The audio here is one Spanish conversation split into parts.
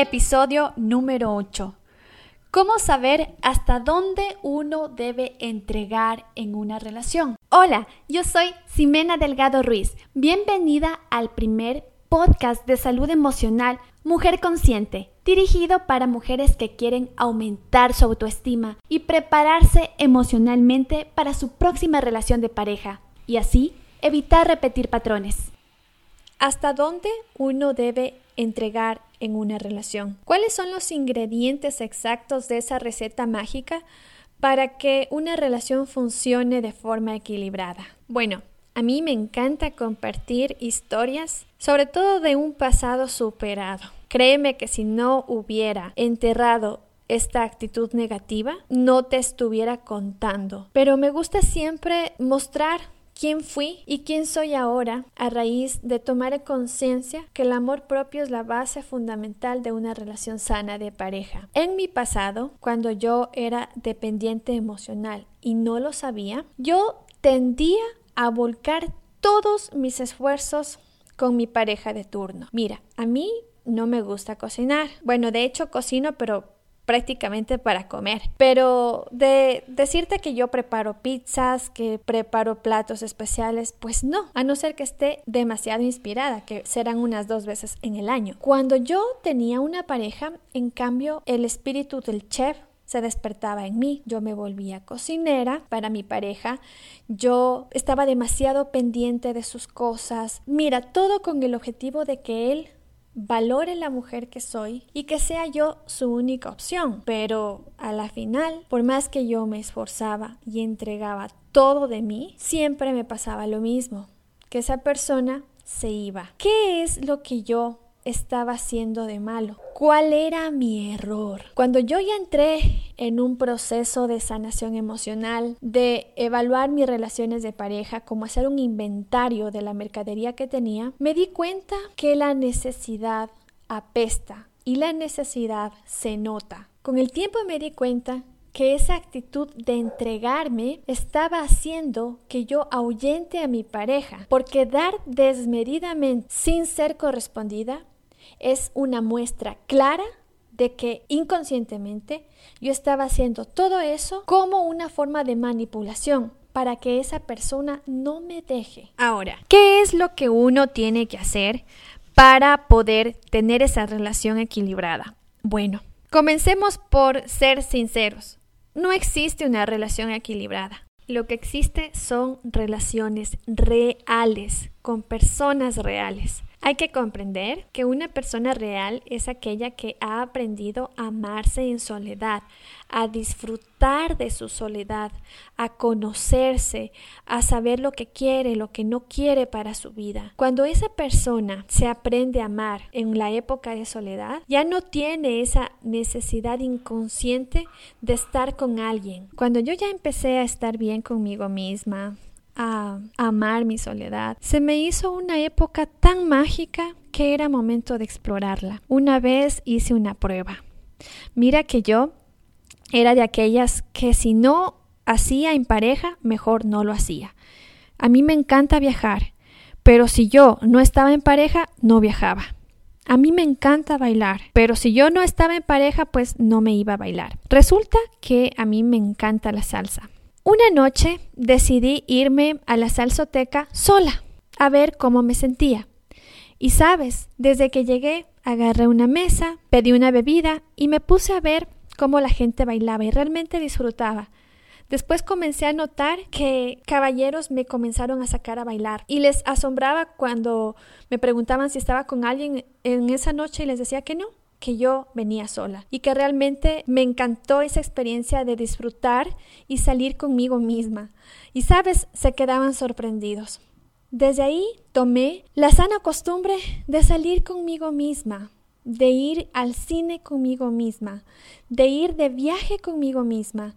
Episodio número 8. ¿Cómo saber hasta dónde uno debe entregar en una relación? Hola, yo soy Ximena Delgado Ruiz. Bienvenida al primer podcast de salud emocional Mujer Consciente, dirigido para mujeres que quieren aumentar su autoestima y prepararse emocionalmente para su próxima relación de pareja y así evitar repetir patrones. ¿Hasta dónde uno debe entregar en una relación? ¿Cuáles son los ingredientes exactos de esa receta mágica para que una relación funcione de forma equilibrada? Bueno, a mí me encanta compartir historias, sobre todo de un pasado superado. Créeme que si no hubiera enterrado esta actitud negativa, no te estuviera contando. Pero me gusta siempre mostrar quién fui y quién soy ahora a raíz de tomar conciencia que el amor propio es la base fundamental de una relación sana de pareja. En mi pasado, cuando yo era dependiente emocional y no lo sabía, yo tendía a volcar todos mis esfuerzos con mi pareja de turno. Mira, a mí no me gusta cocinar. Bueno, de hecho cocino, pero prácticamente para comer. Pero de decirte que yo preparo pizzas, que preparo platos especiales, pues no, a no ser que esté demasiado inspirada, que serán unas dos veces en el año. Cuando yo tenía una pareja, en cambio, el espíritu del chef se despertaba en mí. Yo me volvía cocinera para mi pareja. Yo estaba demasiado pendiente de sus cosas. Mira, todo con el objetivo de que él valore la mujer que soy y que sea yo su única opción. Pero a la final, por más que yo me esforzaba y entregaba todo de mí, siempre me pasaba lo mismo, que esa persona se iba. ¿Qué es lo que yo estaba haciendo de malo? ¿Cuál era mi error? Cuando yo ya entré en un proceso de sanación emocional, de evaluar mis relaciones de pareja, como hacer un inventario de la mercadería que tenía, me di cuenta que la necesidad apesta y la necesidad se nota. Con el tiempo me di cuenta que esa actitud de entregarme estaba haciendo que yo ahuyente a mi pareja, porque dar desmedidamente sin ser correspondida es una muestra clara de que inconscientemente yo estaba haciendo todo eso como una forma de manipulación para que esa persona no me deje. Ahora, ¿qué es lo que uno tiene que hacer para poder tener esa relación equilibrada? Bueno, comencemos por ser sinceros. No existe una relación equilibrada. Lo que existe son relaciones reales con personas reales. Hay que comprender que una persona real es aquella que ha aprendido a amarse en soledad, a disfrutar de su soledad, a conocerse, a saber lo que quiere, lo que no quiere para su vida. Cuando esa persona se aprende a amar en la época de soledad, ya no tiene esa necesidad inconsciente de estar con alguien. Cuando yo ya empecé a estar bien conmigo misma, a amar mi soledad. Se me hizo una época tan mágica que era momento de explorarla. Una vez hice una prueba. Mira que yo era de aquellas que si no hacía en pareja, mejor no lo hacía. A mí me encanta viajar, pero si yo no estaba en pareja, no viajaba. A mí me encanta bailar, pero si yo no estaba en pareja, pues no me iba a bailar. Resulta que a mí me encanta la salsa. Una noche decidí irme a la salsoteca sola, a ver cómo me sentía. Y sabes, desde que llegué, agarré una mesa, pedí una bebida y me puse a ver cómo la gente bailaba y realmente disfrutaba. Después comencé a notar que caballeros me comenzaron a sacar a bailar y les asombraba cuando me preguntaban si estaba con alguien en esa noche y les decía que no, que yo venía sola y que realmente me encantó esa experiencia de disfrutar y salir conmigo misma. Y sabes, se quedaban sorprendidos. Desde ahí tomé la sana costumbre de salir conmigo misma, de ir al cine conmigo misma, de ir de viaje conmigo misma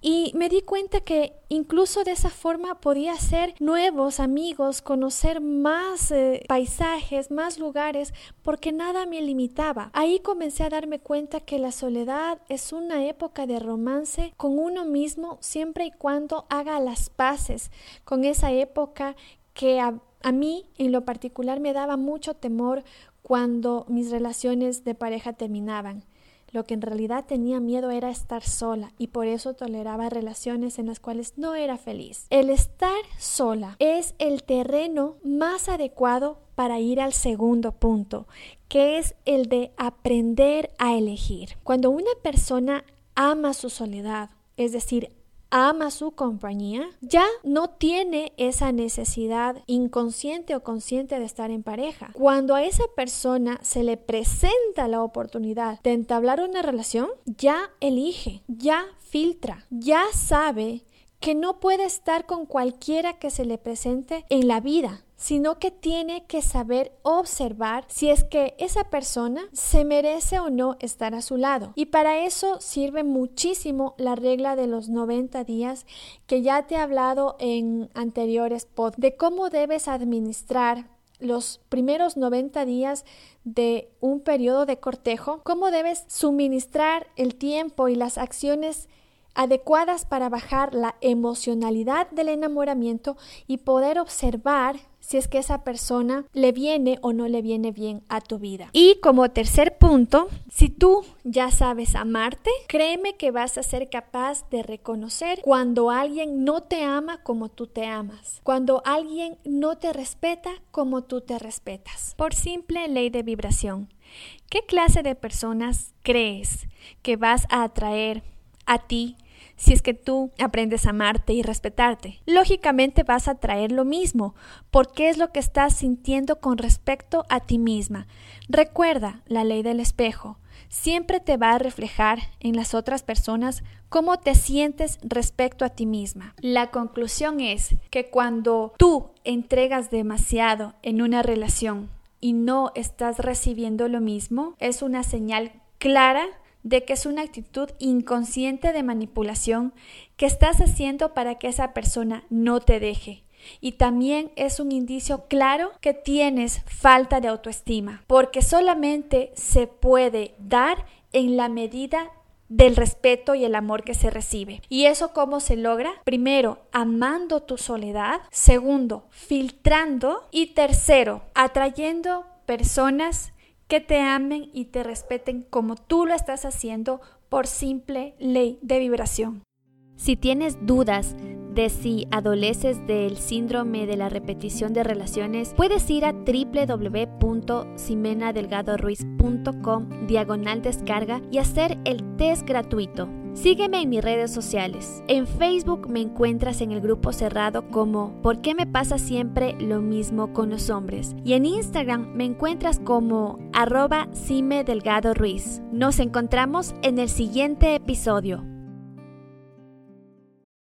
y me di cuenta que incluso de esa forma podía hacer nuevos amigos, conocer más eh, paisajes, más lugares, porque nada me limitaba. Ahí comencé a darme cuenta que la soledad es una época de romance con uno mismo siempre y cuando haga las paces con esa época que a, a mí en lo particular me daba mucho temor cuando mis relaciones de pareja terminaban. Lo que en realidad tenía miedo era estar sola y por eso toleraba relaciones en las cuales no era feliz. El estar sola es el terreno más adecuado para ir al segundo punto, que es el de aprender a elegir. Cuando una persona ama su soledad, es decir, ama su compañía, ya no tiene esa necesidad inconsciente o consciente de estar en pareja. Cuando a esa persona se le presenta la oportunidad de entablar una relación, ya elige, ya filtra, ya sabe que no puede estar con cualquiera que se le presente en la vida, sino que tiene que saber observar si es que esa persona se merece o no estar a su lado. Y para eso sirve muchísimo la regla de los 90 días que ya te he hablado en anteriores pod de cómo debes administrar los primeros 90 días de un periodo de cortejo, cómo debes suministrar el tiempo y las acciones adecuadas para bajar la emocionalidad del enamoramiento y poder observar si es que esa persona le viene o no le viene bien a tu vida. Y como tercer punto, si tú ya sabes amarte, créeme que vas a ser capaz de reconocer cuando alguien no te ama como tú te amas, cuando alguien no te respeta como tú te respetas, por simple ley de vibración. ¿Qué clase de personas crees que vas a atraer a ti si es que tú aprendes a amarte y respetarte. Lógicamente vas a traer lo mismo, porque es lo que estás sintiendo con respecto a ti misma. Recuerda la ley del espejo. Siempre te va a reflejar en las otras personas cómo te sientes respecto a ti misma. La conclusión es que cuando tú entregas demasiado en una relación y no estás recibiendo lo mismo, es una señal clara de que es una actitud inconsciente de manipulación que estás haciendo para que esa persona no te deje. Y también es un indicio claro que tienes falta de autoestima, porque solamente se puede dar en la medida del respeto y el amor que se recibe. ¿Y eso cómo se logra? Primero, amando tu soledad. Segundo, filtrando. Y tercero, atrayendo personas que te amen y te respeten como tú lo estás haciendo por simple ley de vibración. Si tienes dudas de si adoleces del síndrome de la repetición de relaciones, puedes ir a www.simenadelgadoruiz.com diagonal descarga y hacer el test gratuito. Sígueme en mis redes sociales. En Facebook me encuentras en el grupo cerrado como ¿Por qué me pasa siempre lo mismo con los hombres? Y en Instagram me encuentras como arroba Cime Delgado Ruiz. Nos encontramos en el siguiente episodio.